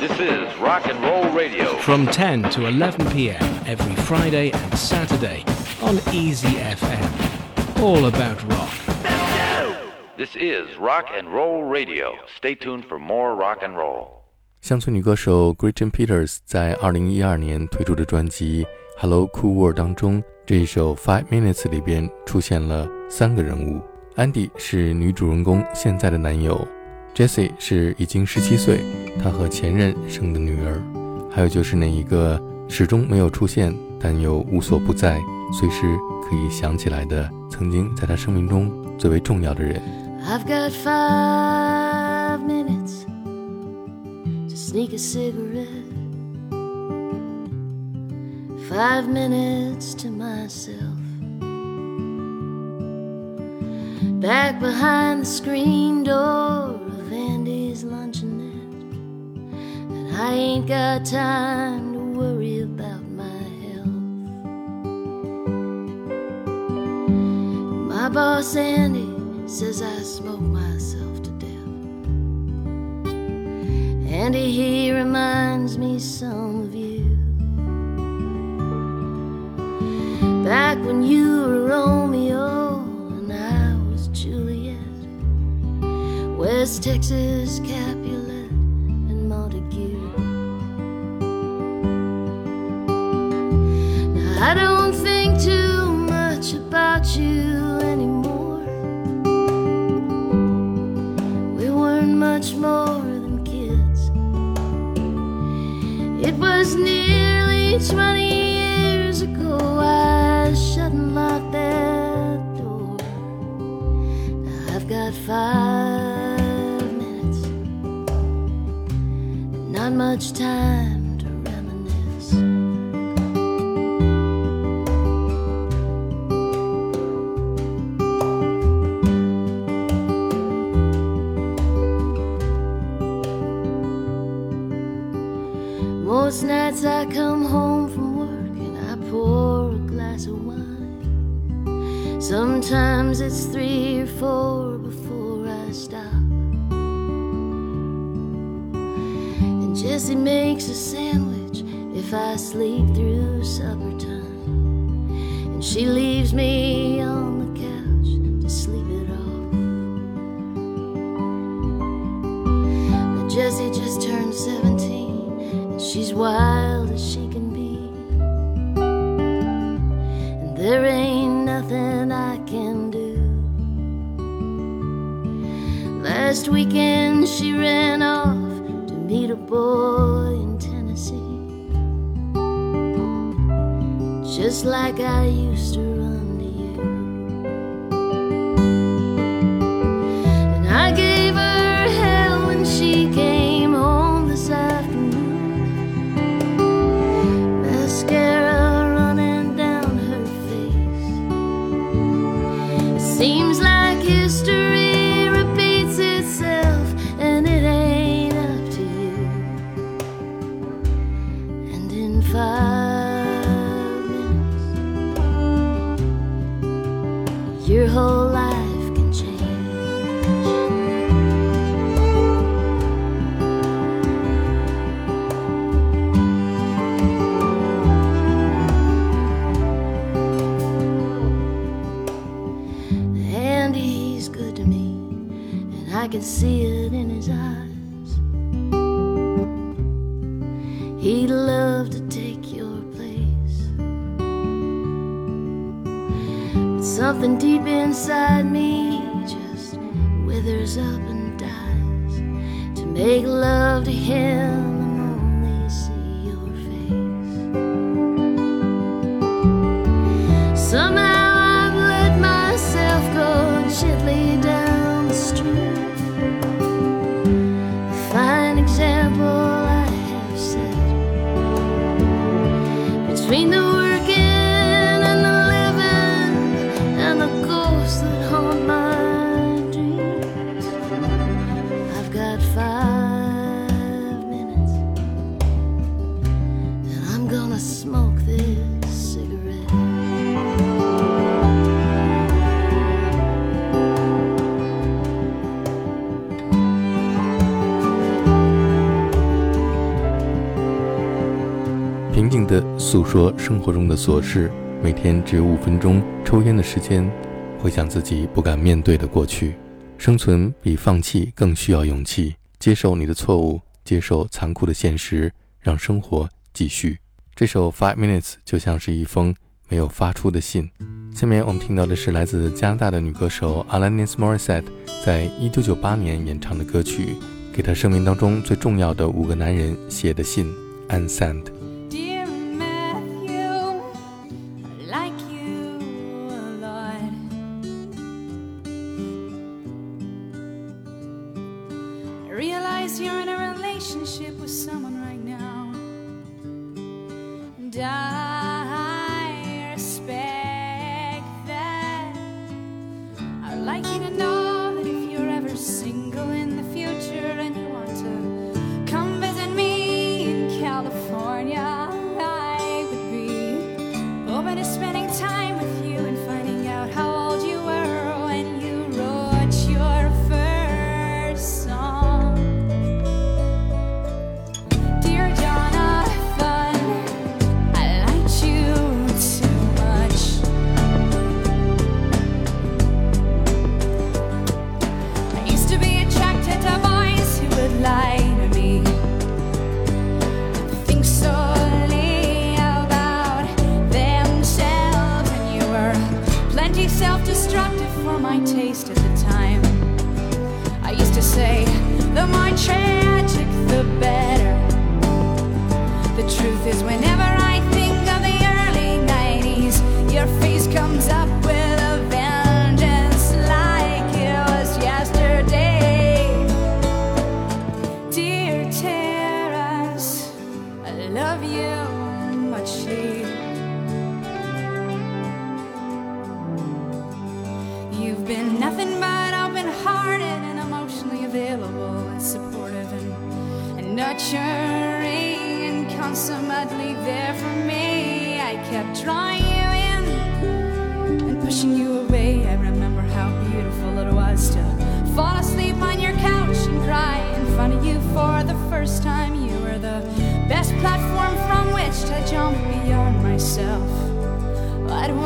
This is Rock and Roll Radio. From 10 to 11 p.m. every Friday and Saturday on Easy FM. All about rock. This is Rock and Roll Radio. Stay tuned for more rock and roll. 乡村女歌手 Gretchen Peters 在2012年推出的专辑《Hello Cool World》当中，这一首《Five Minutes》里边出现了三个人物。安迪是女主人公现在的男友 ，Jessie 是已经十七岁，她和前任生的女儿，还有就是那一个始终没有出现但又无所不在，随时可以想起来的，曾经在她生命中最为重要的人。I've got five minutes to sneak a cigarette. Five minutes to myself. Back behind the screen door Andy's luncheonette. And I ain't got time to worry about my health. My boss Andy says I smoke myself to death. Andy, he reminds me some of you. Back when you were Romeo West Texas, Capulet, and Montague. Now I don't think too much about you anymore. We weren't much more than kids. It was nearly 20 much time wild as she can be. And there ain't nothing I can do. Last weekend she ran off to meet a boy in Tennessee. Just like I used see it 诉说生活中的琐事，每天只有五分钟抽烟的时间，回想自己不敢面对的过去。生存比放弃更需要勇气，接受你的错误，接受残酷的现实，让生活继续。这首《Five Minutes》就像是一封没有发出的信。下面我们听到的是来自加拿大的女歌手 Alanis Morissette 在1998年演唱的歌曲，给她生命当中最重要的五个男人写的信，Unsent。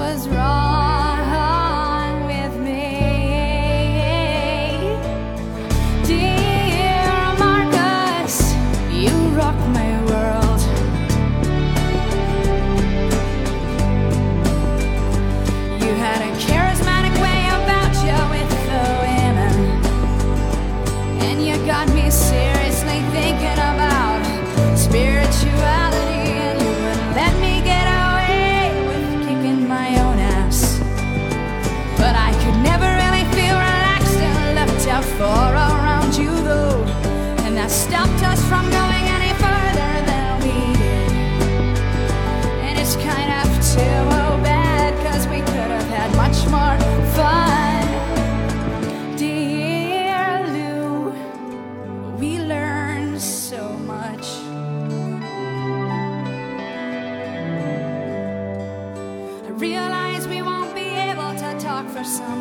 was wrong.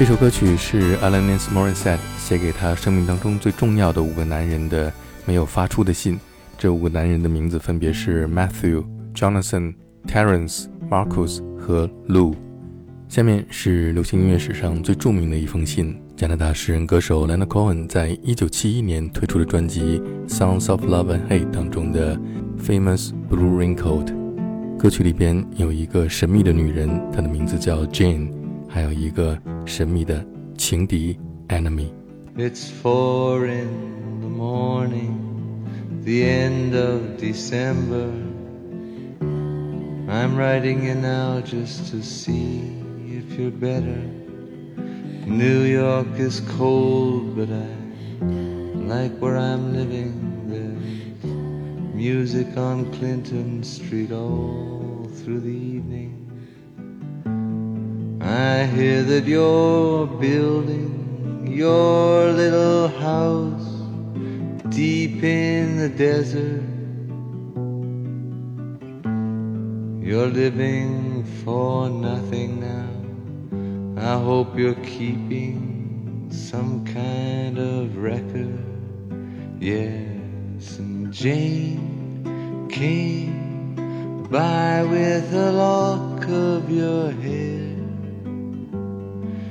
这首歌曲是 Alanis Morissette 写给他生命当中最重要的五个男人的没有发出的信。这五个男人的名字分别是 Matthew、Jonathan、Terence、Marcus 和 Lou。下面是流行音乐史上最著名的一封信。加拿大诗人歌手 Leonard Cohen 在1971年推出的专辑《Songs of Love and Hate》当中的 Famous Blue Raincoat 歌曲里边有一个神秘的女人，她的名字叫 Jane。还有一个神秘的情敌 enemy。It's four in the morning, the end of December. I'm writing you now just to see if you're better. New York is cold, but I like where I'm living. There's music on Clinton Street all through the evening. I hear that you're building your little house deep in the desert. You're living for nothing now. I hope you're keeping some kind of record. Yes, and Jane came by with a lock of your hair.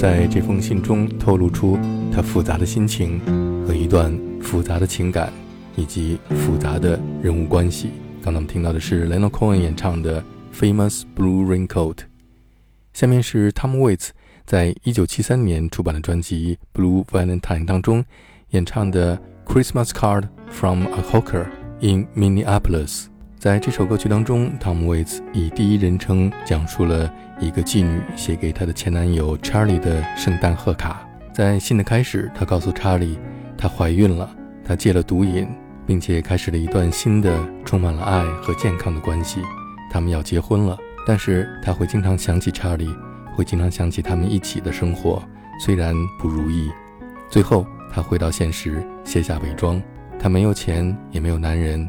在这封信中透露出他复杂的心情和一段复杂的情感，以及复杂的人物关系。刚才我们听到的是 l e n o Cohen 演唱的《Famous Blue Raincoat》，下面是 Tom Waits 在1973年出版的专辑《Blue Valentine》当中演唱的《Christmas Card from a Hooker in Minneapolis》。在这首歌曲当中，Tom Waits 以第一人称讲述了一个妓女写给她的前男友 Charlie 的圣诞贺卡。在信的开始，她告诉 Charlie，她怀孕了，她戒了毒瘾，并且开始了一段新的、充满了爱和健康的关系。他们要结婚了。但是她会经常想起查理，会经常想起他们一起的生活，虽然不如意。最后，她回到现实，卸下伪装。她没有钱，也没有男人，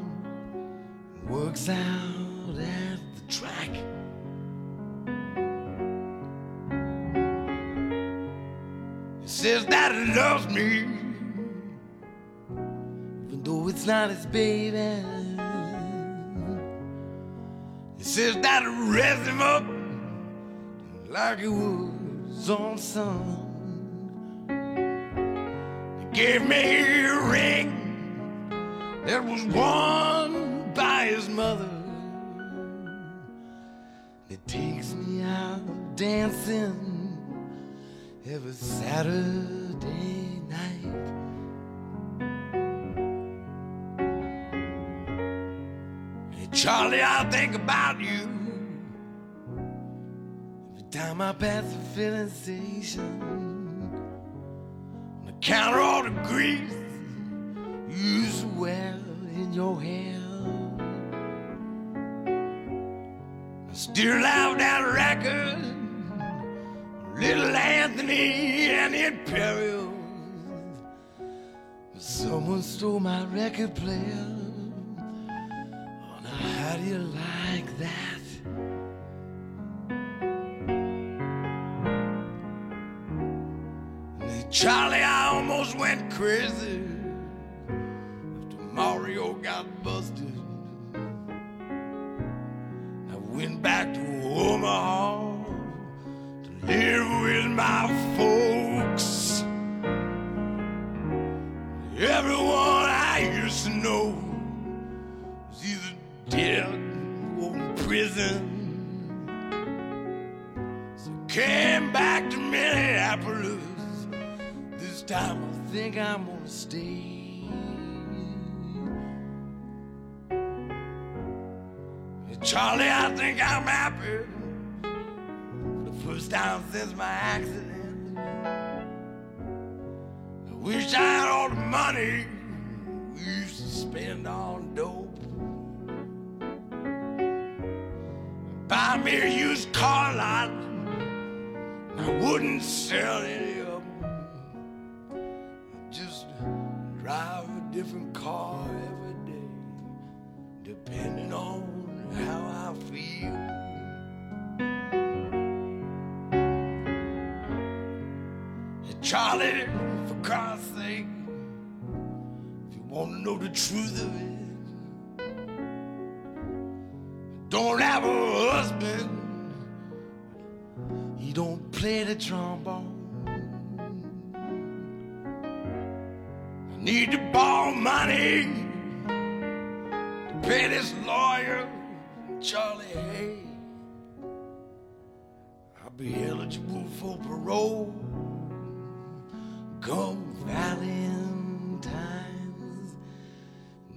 works out at the track. He says that he loves me, even though it's not his baby. He says that he raised him up like he was son. He gave me a ring that was worn by his mother. It takes me out dancing every Saturday night. Hey, Charlie, I think about you every time I pass the filling station. I counter, all the grease Still have that record, Little Anthony and the Imperials. Someone stole my record player. Oh, now how do you like that? Charlie, I almost went crazy folks. Everyone I used to know is either dead or in prison. So I came back to Minneapolis. This time I think I'm gonna stay. Charlie, I think I'm happy for the first time since my accident. Wish I had all the money we used to spend on dope. Buy me a used car lot, I wouldn't sell any of them. Just drive a different car every day, depending on how I feel. Charlie, God's sake, if you want to know the truth of it, don't have a husband. He don't play the trombone. I need to borrow money to pay this lawyer, Charlie Hay. I'll be eligible for parole come Valentine's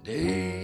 Day.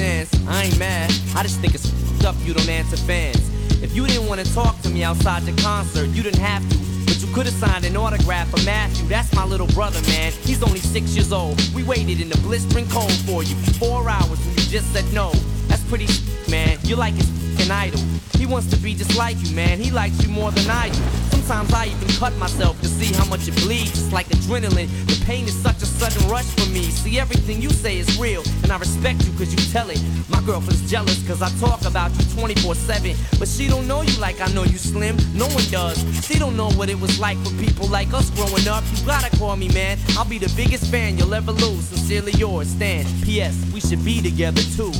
Chance. I ain't mad. I just think it's up you don't answer fans. If you didn't want to talk to me outside the concert, you didn't have to. But you could have signed an autograph for Matthew. That's my little brother, man. He's only six years old. We waited in the blistering cold for you four hours and you just said no. That's pretty man. You're like his f***ing idol. He wants to be just like you, man. He likes you more than I do. Sometimes I even cut myself to see how much it bleeds. It's like adrenaline. The pain is such a sudden rush for me. See, everything you say is real, and I respect you cause you tell it. My girlfriend's jealous cause I talk about you 24 7. But she don't know you like I know you, Slim. No one does. She don't know what it was like for people like us growing up. You gotta call me, man. I'll be the biggest fan you'll ever lose. Sincerely yours, Stan. P.S. We should be together too.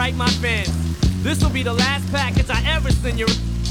Write my fans. This will be the last package I ever send you.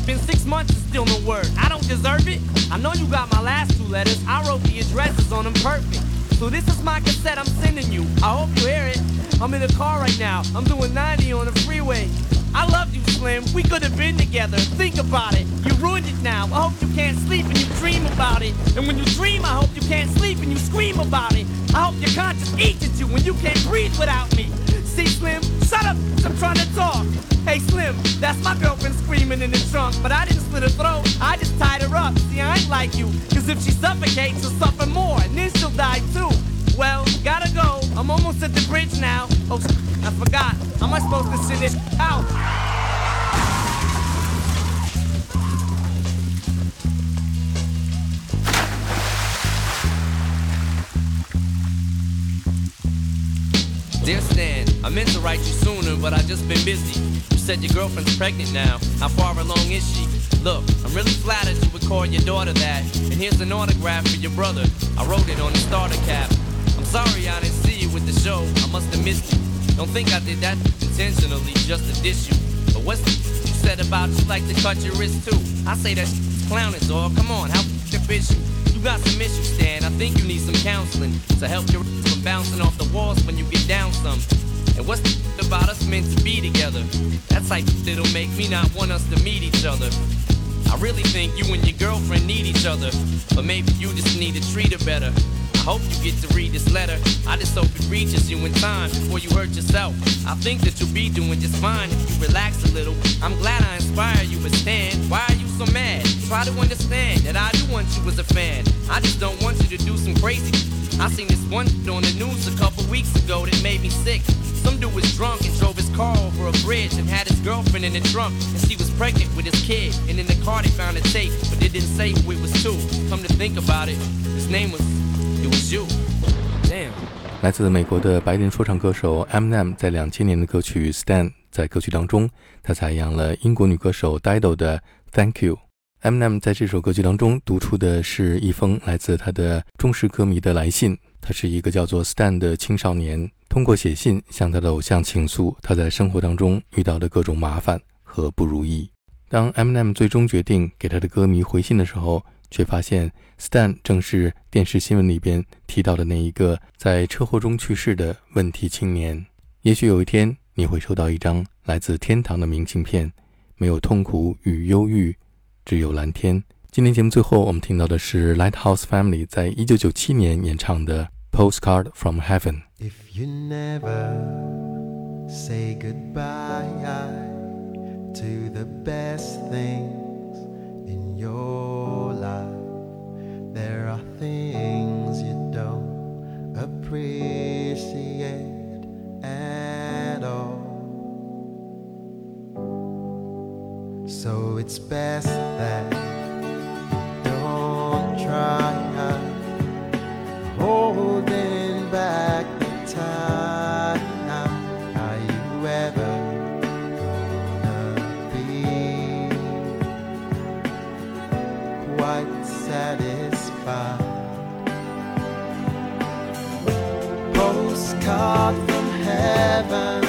Been six months and still no word. I don't deserve it. I know you got my last two letters. I wrote the addresses on them perfect. So this is my cassette I'm sending you. I hope you hear it. I'm in the car right now. I'm doing 90 on the freeway. I love you, Slim. We could have been together. Think about it. You ruined it now. I hope you can't sleep and you dream about it. And when you dream, I hope you can't sleep and you scream about it. I hope your conscience eats at you when you can't breathe without me. See, Slim, shut up. I'm trying to talk. Hey, Slim, that's my girlfriend screaming in the trunk. But I didn't slit her throat. I just tied her up. See, I ain't like you. Cause if she suffocates, she'll suffer more. And then she'll die too. Well, gotta go. I'm almost at the bridge now. Oh, I forgot. How am I supposed to send this out? Dear Stan, I meant to write you sooner, but I just been busy. You said your girlfriend's pregnant now. How far along is she? Look, I'm really flattered you would call your daughter that. And here's an autograph for your brother. I wrote it on the starter cap. I'm sorry I didn't see you with the show. I must have missed you. Don't think I did that intentionally just to diss you. But what's the you said about you like to cut your wrist too? I say that clowning, dog. Come on, how f***ing is you? You got some issues, Stan. I think you need some counseling to help your from bouncing off the walls when you get down some. And what's the about us meant to be together? That's like that'll make me not want us to meet each other. I really think you and your girlfriend need each other, but maybe you just need to treat her better. I hope you get to read this letter. I just hope it reaches you in time before you hurt yourself. I think that you'll be doing just fine if you relax a little. I'm glad I inspire you, but Stan, why are you so mad? Try to understand that I do want you as a fan. I just don't want you to do some crazy. I seen this one on the news a couple weeks ago that made me sick. Some dude was drunk and drove his car over a bridge and had his girlfriend in the trunk. And she was pregnant with his kid. And in the car they found a tape, but they didn't say who it was to. Come to think about it, his name was, it was you. Damn. 来自美国的白人说唱歌手 Eminem 在两千年的歌曲《Stan》在歌曲当中，他采样了英国女歌手 Dido 的《Thank You》。mm 在这首歌曲当中读出的是一封来自他的忠实歌迷的来信。他是一个叫做 stan 的青少年通过写信向他的偶像倾诉他在生活当中遇到的各种麻烦和不如意。当 mm 最终决定给他的歌迷回信的时候却发现 stan 正是电视新闻里边提到的那一个在车祸中去世的问题青年。也许有一天你会收到一张来自天堂的明信片没有痛苦与忧郁只有蓝天。今天节目最后，我们听到的是 Lighthouse Family 在一九九七年演唱的《Postcard from Heaven》。If you never say goodbye to the best things in your life, there are things you don't appreciate. So it's best that don't try holding back the time. Are you ever gonna be quite satisfied? Postcard from heaven.